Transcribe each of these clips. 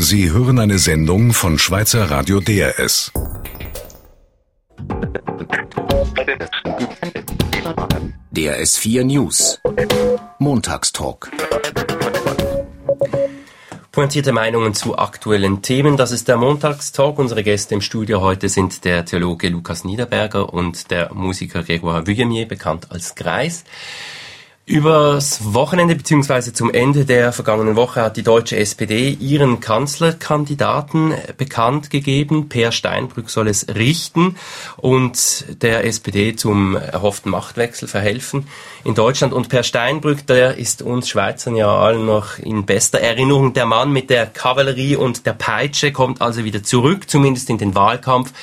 Sie hören eine Sendung von Schweizer Radio DRS. DRS 4 News. Montagstalk. Pointierte Meinungen zu aktuellen Themen. Das ist der Montagstalk. Unsere Gäste im Studio heute sind der Theologe Lukas Niederberger und der Musiker Grégoire Vuillemier, bekannt als Greis. Übers Wochenende bzw. zum Ende der vergangenen Woche hat die deutsche SPD ihren Kanzlerkandidaten bekannt gegeben. Per Steinbrück soll es richten und der SPD zum erhofften Machtwechsel verhelfen in Deutschland. Und Per Steinbrück, der ist uns Schweizern ja allen noch in bester Erinnerung. Der Mann mit der Kavallerie und der Peitsche kommt also wieder zurück, zumindest in den Wahlkampf.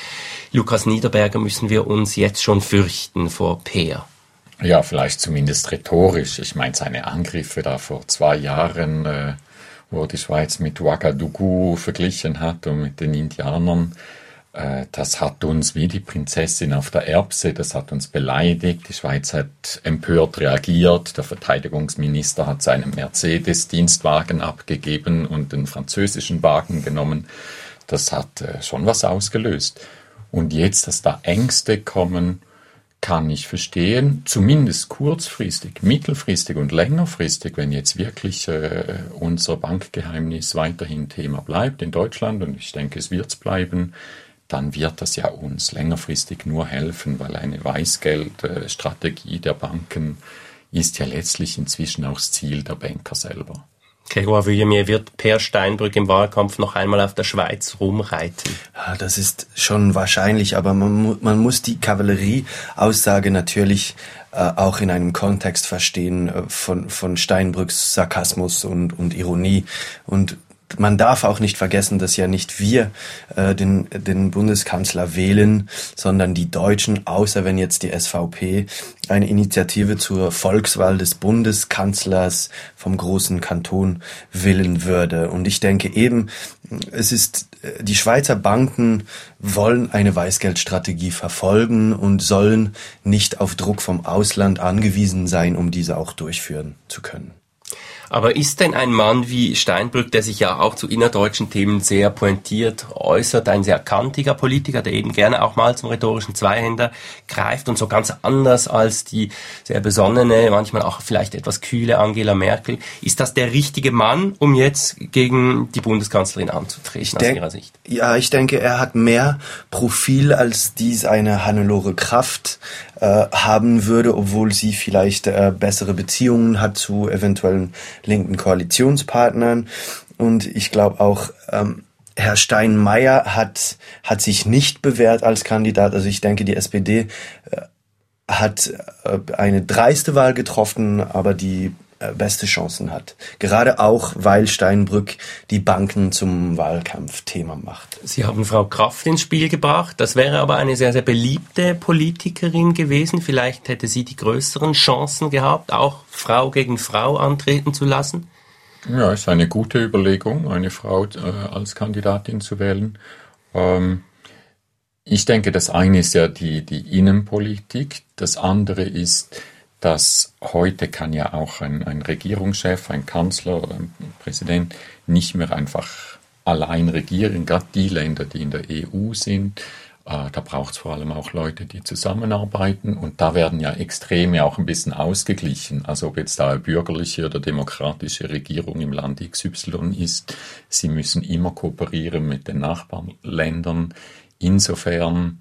Lukas Niederberger müssen wir uns jetzt schon fürchten vor Per. Ja, vielleicht zumindest rhetorisch. Ich meine, seine Angriffe da vor zwei Jahren, äh, wo die Schweiz mit Ouagadougou verglichen hat und mit den Indianern, äh, das hat uns wie die Prinzessin auf der Erbse, das hat uns beleidigt. Die Schweiz hat empört reagiert. Der Verteidigungsminister hat seinen Mercedes-Dienstwagen abgegeben und den französischen Wagen genommen. Das hat äh, schon was ausgelöst. Und jetzt, dass da Ängste kommen, kann ich verstehen, zumindest kurzfristig, mittelfristig und längerfristig, wenn jetzt wirklich äh, unser Bankgeheimnis weiterhin Thema bleibt in Deutschland und ich denke, es wird bleiben, dann wird das ja uns längerfristig nur helfen, weil eine Weißgeldstrategie der Banken ist ja letztlich inzwischen auch das Ziel der Banker selber. Gregor Vuillemier wird Per Steinbrück im Wahlkampf noch einmal auf der Schweiz rumreiten. Ja, das ist schon wahrscheinlich, aber man, man muss die Kavallerie-Aussage natürlich äh, auch in einem Kontext verstehen äh, von, von Steinbrücks Sarkasmus und, und Ironie. Und man darf auch nicht vergessen, dass ja nicht wir äh, den, den Bundeskanzler wählen, sondern die Deutschen, außer wenn jetzt die SVP eine Initiative zur Volkswahl des Bundeskanzlers vom großen Kanton willen würde. Und ich denke eben, es ist, äh, die Schweizer Banken wollen eine Weißgeldstrategie verfolgen und sollen nicht auf Druck vom Ausland angewiesen sein, um diese auch durchführen zu können. Aber ist denn ein Mann wie Steinbrück, der sich ja auch zu innerdeutschen Themen sehr pointiert äußert, ein sehr kantiger Politiker, der eben gerne auch mal zum rhetorischen Zweihänder greift und so ganz anders als die sehr besonnene, manchmal auch vielleicht etwas kühle Angela Merkel, ist das der richtige Mann, um jetzt gegen die Bundeskanzlerin anzutreten aus Ihrer Sicht? Ja, ich denke, er hat mehr Profil, als dies eine Hannelore Kraft äh, haben würde, obwohl sie vielleicht äh, bessere Beziehungen hat zu eventuellen linken Koalitionspartnern. Und ich glaube auch, ähm, Herr Steinmeier hat, hat sich nicht bewährt als Kandidat. Also ich denke, die SPD äh, hat äh, eine dreiste Wahl getroffen, aber die beste Chancen hat. Gerade auch, weil Steinbrück die Banken zum Wahlkampfthema macht. Sie haben Frau Kraft ins Spiel gebracht. Das wäre aber eine sehr, sehr beliebte Politikerin gewesen. Vielleicht hätte sie die größeren Chancen gehabt, auch Frau gegen Frau antreten zu lassen. Ja, ist eine gute Überlegung, eine Frau äh, als Kandidatin zu wählen. Ähm, ich denke, das eine ist ja die, die Innenpolitik, das andere ist, dass heute kann ja auch ein, ein Regierungschef, ein Kanzler oder ein Präsident nicht mehr einfach allein regieren, gerade die Länder, die in der EU sind. Äh, da braucht es vor allem auch Leute, die zusammenarbeiten und da werden ja Extreme auch ein bisschen ausgeglichen. Also ob jetzt da eine bürgerliche oder demokratische Regierung im Land XY ist, sie müssen immer kooperieren mit den Nachbarländern. Insofern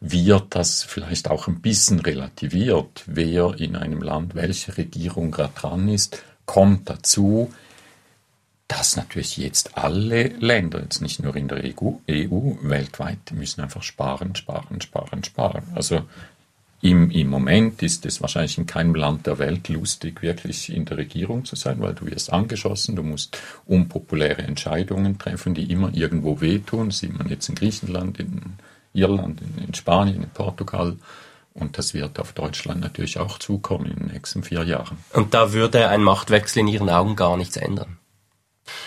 wird das vielleicht auch ein bisschen relativiert, wer in einem Land, welche Regierung gerade dran ist, kommt dazu, dass natürlich jetzt alle Länder, jetzt nicht nur in der EU, EU weltweit, müssen einfach sparen, sparen, sparen, sparen. Also im, im Moment ist es wahrscheinlich in keinem Land der Welt lustig, wirklich in der Regierung zu sein, weil du wirst angeschossen, du musst unpopuläre Entscheidungen treffen, die immer irgendwo wehtun. sieht man jetzt in Griechenland, in Irland, in, in Spanien, in Portugal. Und das wird auf Deutschland natürlich auch zukommen in den nächsten vier Jahren. Und da würde ein Machtwechsel in Ihren Augen gar nichts ändern?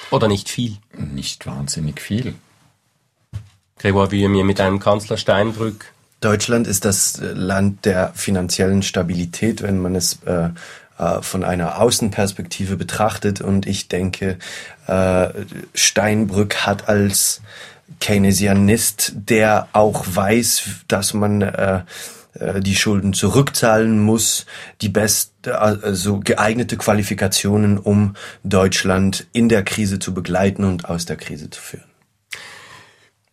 Oder nicht viel? Nicht wahnsinnig viel. Gregor wie mir mit einem Kanzler Steinbrück. Deutschland ist das Land der finanziellen Stabilität, wenn man es äh, äh, von einer Außenperspektive betrachtet. Und ich denke, äh, Steinbrück hat als Keynesianist, der auch weiß, dass man äh, äh die Schulden zurückzahlen muss, die beste, also geeignete Qualifikationen, um Deutschland in der Krise zu begleiten und aus der Krise zu führen.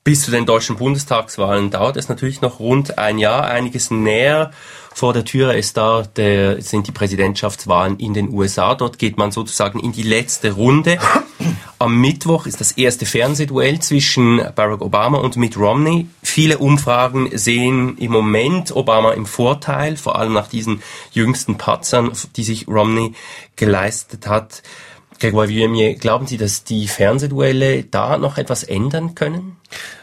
Bis zu den deutschen Bundestagswahlen dauert es natürlich noch rund ein Jahr. Einiges näher vor der Tür ist da der, sind die Präsidentschaftswahlen in den USA. Dort geht man sozusagen in die letzte Runde. Am Mittwoch ist das erste Fernsehduell zwischen Barack Obama und Mitt Romney. Viele Umfragen sehen im Moment Obama im Vorteil, vor allem nach diesen jüngsten Patzern, die sich Romney geleistet hat. Grégoire Vuillemier, glauben Sie, dass die Fernsehduelle da noch etwas ändern können?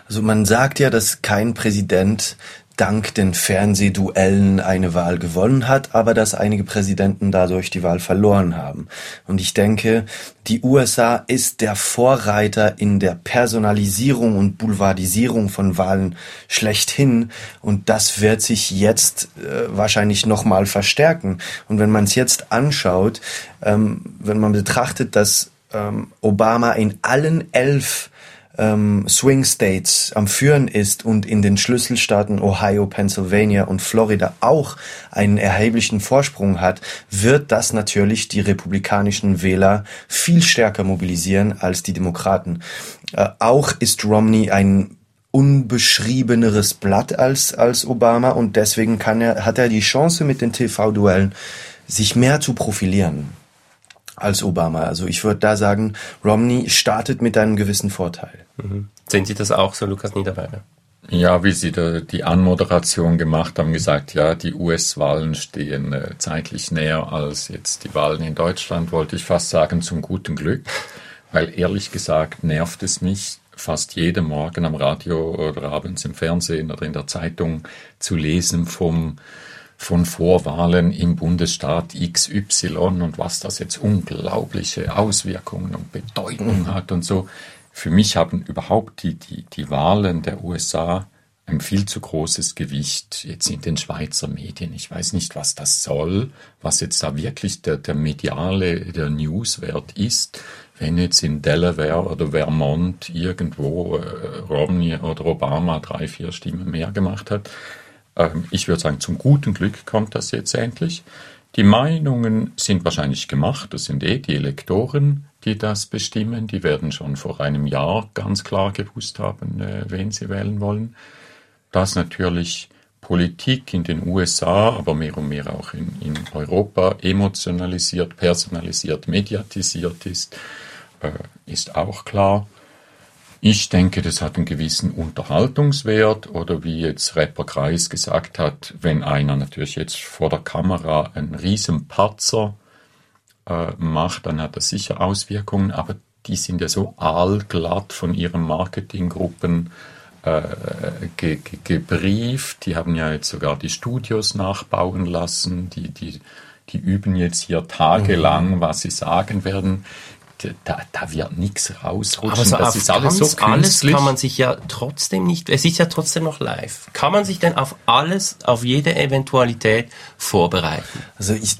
Also man sagt ja, dass kein Präsident dank den Fernsehduellen eine Wahl gewonnen hat, aber dass einige Präsidenten dadurch die Wahl verloren haben. Und ich denke, die USA ist der Vorreiter in der Personalisierung und Boulevardisierung von Wahlen schlechthin. Und das wird sich jetzt äh, wahrscheinlich nochmal verstärken. Und wenn man es jetzt anschaut, ähm, wenn man betrachtet, dass ähm, Obama in allen elf ähm, Swing States am Führen ist und in den Schlüsselstaaten Ohio, Pennsylvania und Florida auch einen erheblichen Vorsprung hat, wird das natürlich die republikanischen Wähler viel stärker mobilisieren als die Demokraten. Äh, auch ist Romney ein unbeschriebeneres Blatt als, als Obama und deswegen kann er, hat er die Chance mit den TV-Duellen sich mehr zu profilieren als Obama. Also ich würde da sagen, Romney startet mit einem gewissen Vorteil. Mhm. Sehen Sie das auch so, Lukas Niederberger? Ja, wie Sie die Anmoderation gemacht haben, gesagt, ja, die US-Wahlen stehen äh, zeitlich näher als jetzt die Wahlen in Deutschland, wollte ich fast sagen, zum guten Glück. Weil ehrlich gesagt nervt es mich, fast jeden Morgen am Radio oder abends im Fernsehen oder in der Zeitung zu lesen vom von Vorwahlen im Bundesstaat XY und was das jetzt unglaubliche Auswirkungen und Bedeutung hat und so. Für mich haben überhaupt die, die, die Wahlen der USA ein viel zu großes Gewicht jetzt in den Schweizer Medien. Ich weiß nicht, was das soll, was jetzt da wirklich der, der mediale, der Newswert ist, wenn jetzt in Delaware oder Vermont irgendwo äh, Romney oder Obama drei, vier Stimmen mehr gemacht hat. Ähm, ich würde sagen, zum guten Glück kommt das jetzt endlich. Die Meinungen sind wahrscheinlich gemacht, das sind eh die Elektoren, die das bestimmen, die werden schon vor einem Jahr ganz klar gewusst haben, äh, wen sie wählen wollen. Dass natürlich Politik in den USA, aber mehr und mehr auch in, in Europa emotionalisiert, personalisiert, mediatisiert ist, äh, ist auch klar. Ich denke, das hat einen gewissen Unterhaltungswert oder wie jetzt Rapper Kreis gesagt hat, wenn einer natürlich jetzt vor der Kamera einen riesen Patzer äh, macht, dann hat das sicher Auswirkungen, aber die sind ja so aalglatt von ihren Marketinggruppen äh, ge ge gebrieft. Die haben ja jetzt sogar die Studios nachbauen lassen, die, die, die üben jetzt hier tagelang, mhm. was sie sagen werden da, da wird nichts rausrutschen. Aber so das ist alles so alles kann man sich ja trotzdem nicht, es ist ja trotzdem noch live. Kann man sich denn auf alles, auf jede Eventualität vorbereiten? Also ich,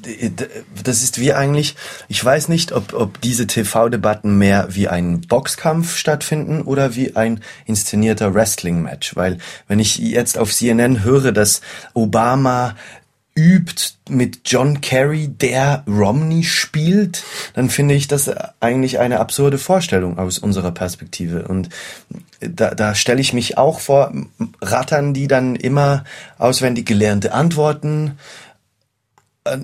das ist wie eigentlich, ich weiß nicht, ob, ob diese TV-Debatten mehr wie ein Boxkampf stattfinden oder wie ein inszenierter Wrestling-Match. Weil wenn ich jetzt auf CNN höre, dass Obama übt mit John Kerry, der Romney spielt, dann finde ich das eigentlich eine absurde Vorstellung aus unserer Perspektive. Und da, da stelle ich mich auch vor, rattern die dann immer auswendig gelernte Antworten äh,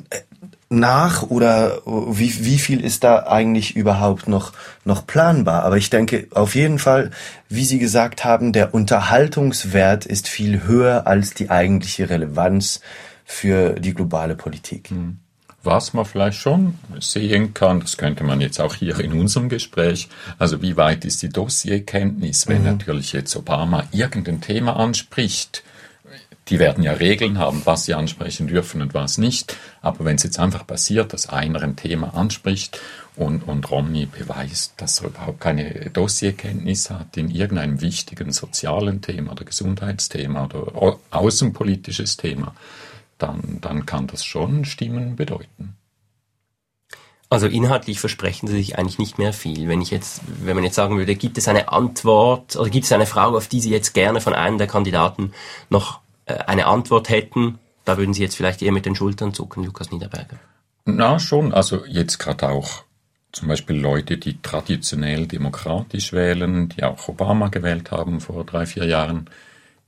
nach oder wie, wie viel ist da eigentlich überhaupt noch, noch planbar? Aber ich denke auf jeden Fall, wie Sie gesagt haben, der Unterhaltungswert ist viel höher als die eigentliche Relevanz für die globale Politik. Hm. Was man vielleicht schon sehen kann, das könnte man jetzt auch hier in unserem Gespräch, also wie weit ist die Dossierkenntnis, wenn mhm. natürlich jetzt Obama irgendein Thema anspricht, die werden ja Regeln haben, was sie ansprechen dürfen und was nicht. Aber wenn es jetzt einfach passiert, dass einer ein Thema anspricht und, und Romney beweist, dass er überhaupt keine Dossierkenntnis hat in irgendeinem wichtigen sozialen Thema oder Gesundheitsthema oder außenpolitisches Thema, dann, dann kann das schon Stimmen bedeuten. Also inhaltlich versprechen Sie sich eigentlich nicht mehr viel. Wenn ich jetzt, wenn man jetzt sagen würde, gibt es eine Antwort oder gibt es eine Frage, auf die Sie jetzt gerne von einem der Kandidaten noch äh, eine Antwort hätten, da würden Sie jetzt vielleicht eher mit den Schultern zucken, Lukas Niederberger. Na schon, also jetzt gerade auch zum Beispiel Leute, die traditionell demokratisch wählen, die auch Obama gewählt haben vor drei, vier Jahren,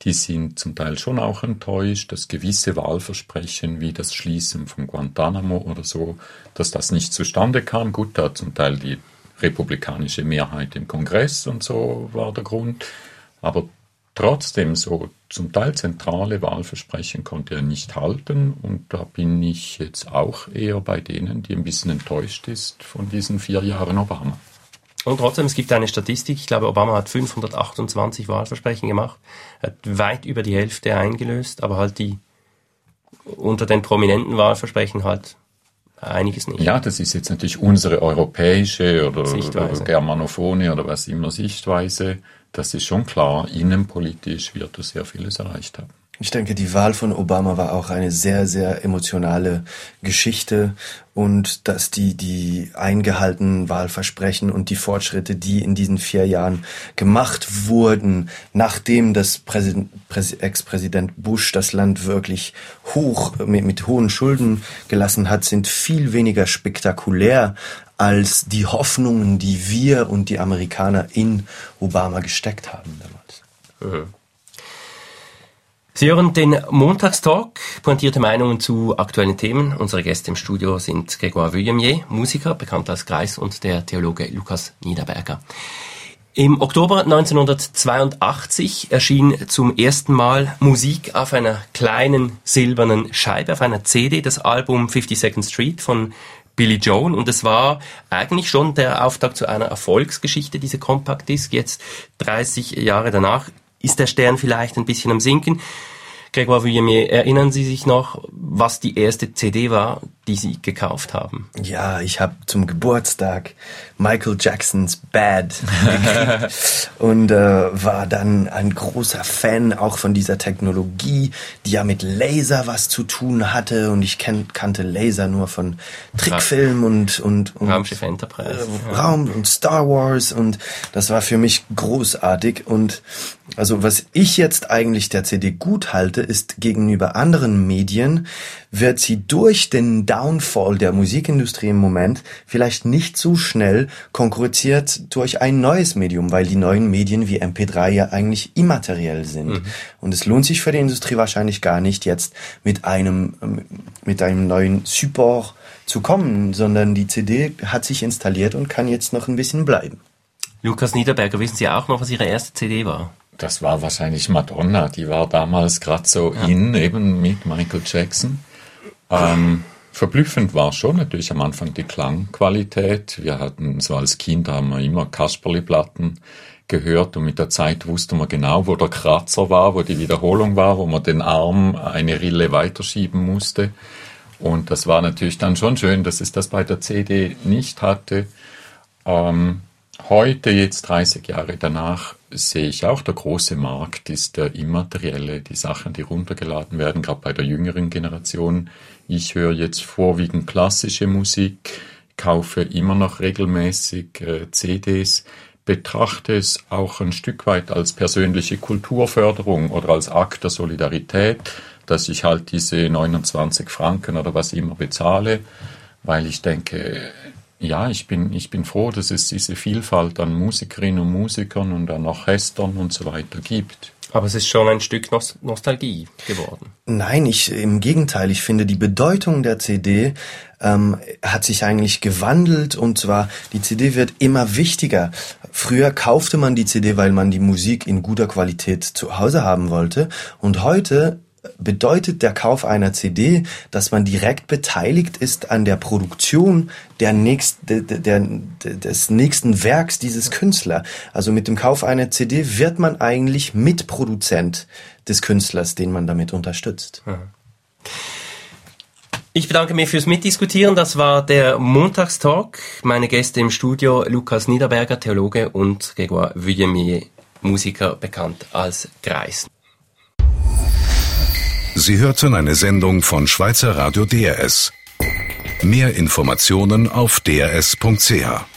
die sind zum Teil schon auch enttäuscht, dass gewisse Wahlversprechen wie das Schließen von Guantanamo oder so, dass das nicht zustande kam. Gut, da zum Teil die republikanische Mehrheit im Kongress und so war der Grund. Aber trotzdem so zum Teil zentrale Wahlversprechen konnte er nicht halten und da bin ich jetzt auch eher bei denen, die ein bisschen enttäuscht ist von diesen vier Jahren Obama. Und trotzdem, es gibt eine Statistik, ich glaube, Obama hat 528 Wahlversprechen gemacht, hat weit über die Hälfte eingelöst, aber halt die unter den prominenten Wahlversprechen halt einiges nicht. Ja, das ist jetzt natürlich unsere europäische oder, oder germanophone oder was immer Sichtweise. Das ist schon klar, innenpolitisch wird er sehr vieles erreicht haben. Ich denke, die Wahl von Obama war auch eine sehr, sehr emotionale Geschichte und dass die, die eingehaltenen Wahlversprechen und die Fortschritte, die in diesen vier Jahren gemacht wurden, nachdem das Ex-Präsident Bush das Land wirklich hoch, mit, mit hohen Schulden gelassen hat, sind viel weniger spektakulär als die Hoffnungen, die wir und die Amerikaner in Obama gesteckt haben damals. Mhm. Sie hören den Montagstalk, pointierte Meinungen zu aktuellen Themen. Unsere Gäste im Studio sind Grégoire Vuillemier, Musiker, bekannt als Kreis, und der Theologe Lukas Niederberger. Im Oktober 1982 erschien zum ersten Mal Musik auf einer kleinen silbernen Scheibe, auf einer CD, das Album 52nd Street von Billy Joan und es war eigentlich schon der Auftakt zu einer Erfolgsgeschichte, diese Compact Disc. Jetzt 30 Jahre danach ist der Stern vielleicht ein bisschen am Sinken. Grégoire Vuillemier, erinnern Sie sich noch, was die erste CD war, die Sie gekauft haben? Ja, ich habe zum Geburtstag Michael Jacksons Bad gekriegt und äh, war dann ein großer Fan auch von dieser Technologie, die ja mit Laser was zu tun hatte und ich kenn, kannte Laser nur von Trickfilmen und und, und Raumschiff Enterprise, äh, Raum und Star Wars und das war für mich großartig und also was ich jetzt eigentlich der CD gut halte, ist gegenüber anderen Medien wird sie durch den Downfall der Musikindustrie im Moment vielleicht nicht so schnell konkurriert durch ein neues Medium, weil die neuen Medien wie MP3 ja eigentlich immateriell sind. Mhm. Und es lohnt sich für die Industrie wahrscheinlich gar nicht jetzt mit einem, mit einem neuen Support zu kommen, sondern die CD hat sich installiert und kann jetzt noch ein bisschen bleiben. Lukas Niederberger, wissen Sie auch noch, was Ihre erste CD war? Das war wahrscheinlich Madonna. Die war damals gerade so ja. in, eben mit Michael Jackson. Ähm, verblüffend war schon natürlich am Anfang die Klangqualität. Wir hatten so als Kind haben wir immer Kasperli-Platten gehört und mit der Zeit wusste man genau, wo der Kratzer war, wo die Wiederholung war, wo man den Arm eine Rille weiterschieben musste. Und das war natürlich dann schon schön, dass es das bei der CD nicht hatte. Ähm, heute, jetzt 30 Jahre danach, sehe ich auch, der große Markt ist der immaterielle, die Sachen, die runtergeladen werden, gerade bei der jüngeren Generation. Ich höre jetzt vorwiegend klassische Musik, kaufe immer noch regelmäßig äh, CDs, betrachte es auch ein Stück weit als persönliche Kulturförderung oder als Akt der Solidarität, dass ich halt diese 29 Franken oder was immer bezahle, weil ich denke, ja, ich bin, ich bin froh, dass es diese Vielfalt an Musikerinnen und Musikern und an Orchestern und so weiter gibt. Aber es ist schon ein Stück Nostalgie geworden. Nein, ich im Gegenteil. Ich finde, die Bedeutung der CD ähm, hat sich eigentlich gewandelt und zwar die CD wird immer wichtiger. Früher kaufte man die CD, weil man die Musik in guter Qualität zu Hause haben wollte und heute bedeutet der Kauf einer CD, dass man direkt beteiligt ist an der Produktion der nächst, der, der, des nächsten Werks dieses Künstlers. Also mit dem Kauf einer CD wird man eigentlich Mitproduzent des Künstlers, den man damit unterstützt. Ich bedanke mich fürs Mitdiskutieren. Das war der Montagstalk. Meine Gäste im Studio Lukas Niederberger, Theologe und Grégoire Vuillemier, Musiker, bekannt als Greis. Sie hörten eine Sendung von Schweizer Radio DRS. Mehr Informationen auf drs.ch.